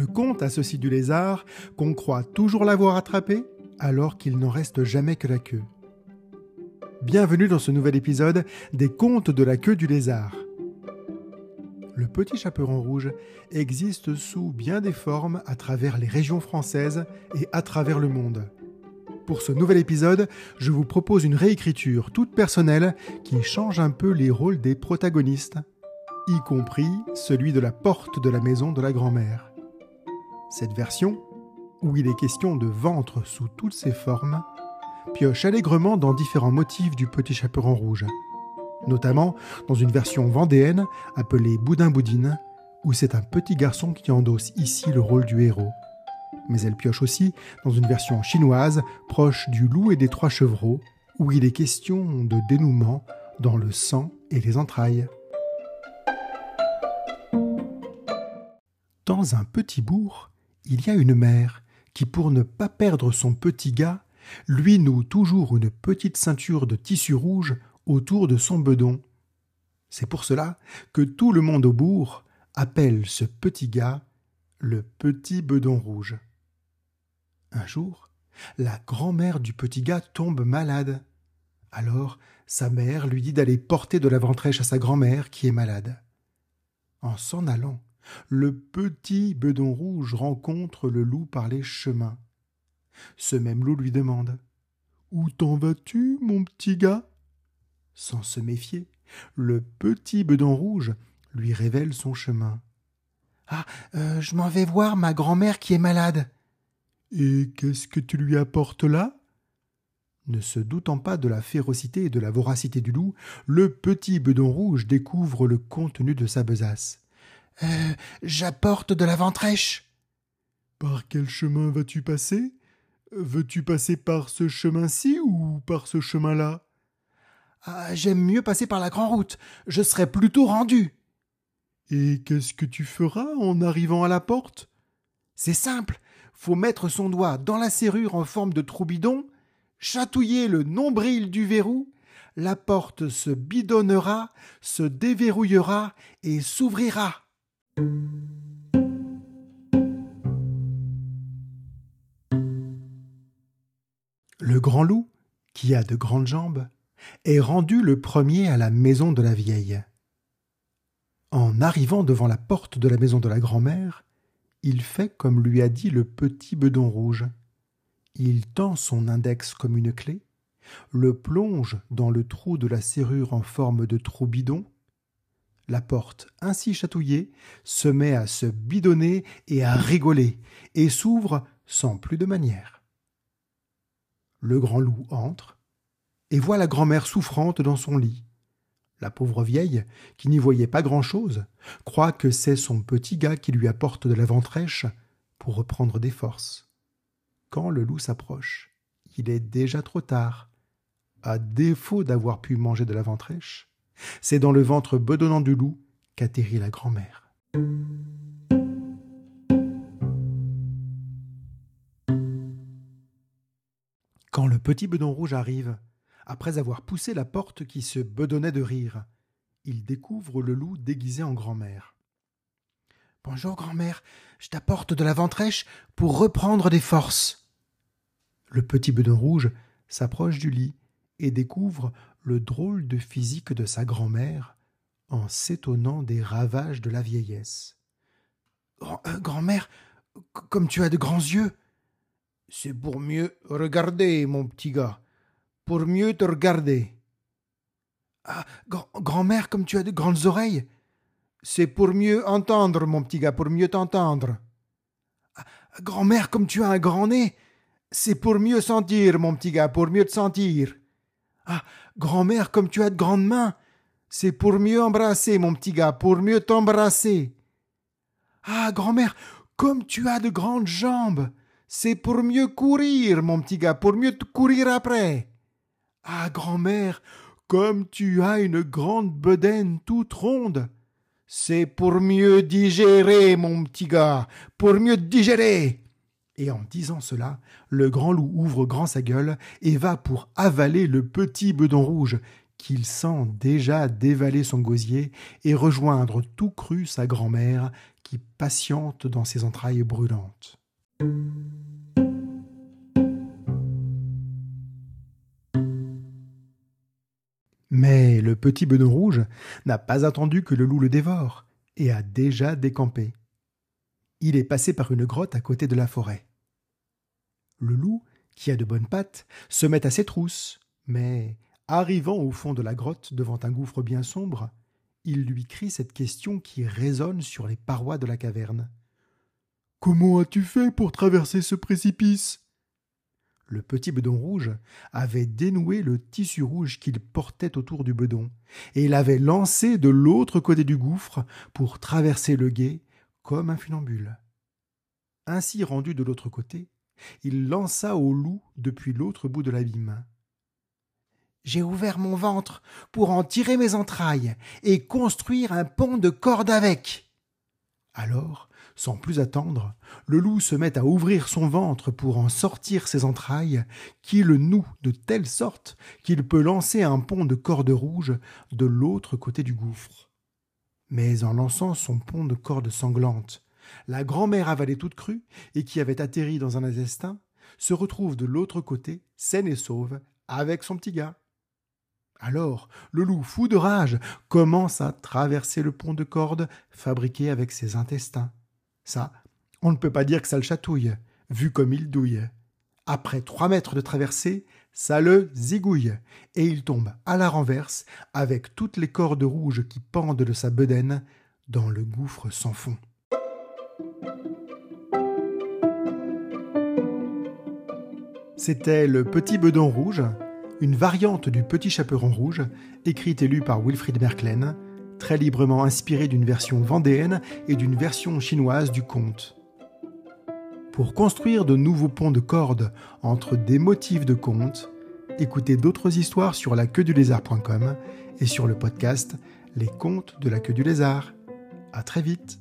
Le conte a ceci du lézard qu'on croit toujours l'avoir attrapé alors qu'il n'en reste jamais que la queue. Bienvenue dans ce nouvel épisode des contes de la queue du lézard. Le petit chaperon rouge existe sous bien des formes à travers les régions françaises et à travers le monde. Pour ce nouvel épisode, je vous propose une réécriture toute personnelle qui change un peu les rôles des protagonistes, y compris celui de la porte de la maison de la grand-mère. Cette version, où il est question de ventre sous toutes ses formes, pioche allègrement dans différents motifs du petit chaperon rouge, notamment dans une version vendéenne appelée Boudin Boudine, où c'est un petit garçon qui endosse ici le rôle du héros. Mais elle pioche aussi dans une version chinoise proche du loup et des trois chevreaux, où il est question de dénouement dans le sang et les entrailles. Dans un petit bourg, il y a une mère qui, pour ne pas perdre son petit gars, lui noue toujours une petite ceinture de tissu rouge autour de son bedon. C'est pour cela que tout le monde au bourg appelle ce petit gars le petit bedon rouge. Un jour, la grand-mère du petit gars tombe malade. Alors, sa mère lui dit d'aller porter de la ventrèche à sa grand-mère qui est malade. En s'en allant, le petit bedon rouge rencontre le loup par les chemins. Ce même loup lui demande Où t'en vas-tu, mon petit gars? Sans se méfier, le petit bedon rouge lui révèle son chemin. Ah, euh, je m'en vais voir ma grand-mère qui est malade. Et qu'est-ce que tu lui apportes là? Ne se doutant pas de la férocité et de la voracité du loup, le petit bedon rouge découvre le contenu de sa besace. Euh, j'apporte de la ventrèche. Par quel chemin vas-tu passer? Veux-tu passer par ce chemin-ci ou par ce chemin-là? Ah, J'aime mieux passer par la grande route. Je serai plutôt rendu. Et qu'est-ce que tu feras en arrivant à la porte? C'est simple. Faut mettre son doigt dans la serrure en forme de trou bidon, chatouiller le nombril du verrou, la porte se bidonnera, se déverrouillera et s'ouvrira. Le grand loup, qui a de grandes jambes, est rendu le premier à la maison de la vieille. En arrivant devant la porte de la maison de la grand-mère, il fait comme lui a dit le petit bedon rouge. Il tend son index comme une clé, le plonge dans le trou de la serrure en forme de trou bidon, la porte, ainsi chatouillée, se met à se bidonner et à rigoler, et s'ouvre sans plus de manière. Le grand loup entre, et voit la grand-mère souffrante dans son lit. La pauvre vieille, qui n'y voyait pas grand-chose, croit que c'est son petit gars qui lui apporte de la ventrèche pour reprendre des forces. Quand le loup s'approche, il est déjà trop tard. À défaut d'avoir pu manger de la ventrèche, c'est dans le ventre bedonnant du loup qu'atterrit la grand-mère. Quand le petit bedon rouge arrive, après avoir poussé la porte qui se bedonnait de rire, il découvre le loup déguisé en grand-mère. Bonjour, grand-mère, je t'apporte de la ventrèche pour reprendre des forces. Le petit bedon rouge s'approche du lit et découvre le drôle de physique de sa grand-mère en s'étonnant des ravages de la vieillesse. Euh, grand-mère, comme tu as de grands yeux. C'est pour mieux regarder, mon petit gars, pour mieux te regarder. Ah, grand-mère, comme tu as de grandes oreilles. C'est pour mieux entendre, mon petit gars, pour mieux t'entendre. Ah, grand-mère, comme tu as un grand nez. C'est pour mieux sentir, mon petit gars, pour mieux te sentir. Ah, grand-mère, comme tu as de grandes mains. C'est pour mieux embrasser, mon petit gars, pour mieux t'embrasser. Ah, grand-mère, comme tu as de grandes jambes. C'est pour mieux courir, mon petit gars, pour mieux te courir après. Ah, grand-mère, comme tu as une grande bedaine toute ronde. C'est pour mieux digérer, mon petit gars, pour mieux digérer. Et en disant cela, le grand loup ouvre grand sa gueule et va pour avaler le petit bedon rouge, qu'il sent déjà dévaler son gosier et rejoindre tout cru sa grand-mère qui patiente dans ses entrailles brûlantes. Mais le petit bedon rouge n'a pas attendu que le loup le dévore et a déjà décampé. Il est passé par une grotte à côté de la forêt. Le loup, qui a de bonnes pattes, se met à ses trousses, mais, arrivant au fond de la grotte devant un gouffre bien sombre, il lui crie cette question qui résonne sur les parois de la caverne. Comment as-tu fait pour traverser ce précipice? Le petit bedon rouge avait dénoué le tissu rouge qu'il portait autour du bedon, et l'avait lancé de l'autre côté du gouffre pour traverser le gué comme un funambule. Ainsi rendu de l'autre côté, il lança au loup depuis l'autre bout de l'abîme. J'ai ouvert mon ventre pour en tirer mes entrailles et construire un pont de corde avec. Alors, sans plus attendre, le loup se met à ouvrir son ventre pour en sortir ses entrailles, qui le nouent de telle sorte qu'il peut lancer un pont de corde rouge de l'autre côté du gouffre. Mais en lançant son pont de corde sanglante, la grand-mère avalée toute crue et qui avait atterri dans un intestin se retrouve de l'autre côté, saine et sauve, avec son petit gars. Alors, le loup, fou de rage, commence à traverser le pont de corde fabriqué avec ses intestins. Ça, on ne peut pas dire que ça le chatouille, vu comme il douille. Après trois mètres de traversée, ça le zigouille, et il tombe à la renverse, avec toutes les cordes rouges qui pendent de sa bedaine, dans le gouffre sans fond. C'était Le Petit Bedon Rouge, une variante du Petit Chaperon Rouge, écrite et lue par Wilfried Merklen, très librement inspiré d'une version vendéenne et d'une version chinoise du conte. Pour construire de nouveaux ponts de cordes entre des motifs de contes, écoutez d'autres histoires sur la queue du lézard.com et sur le podcast Les contes de la queue du lézard. À très vite!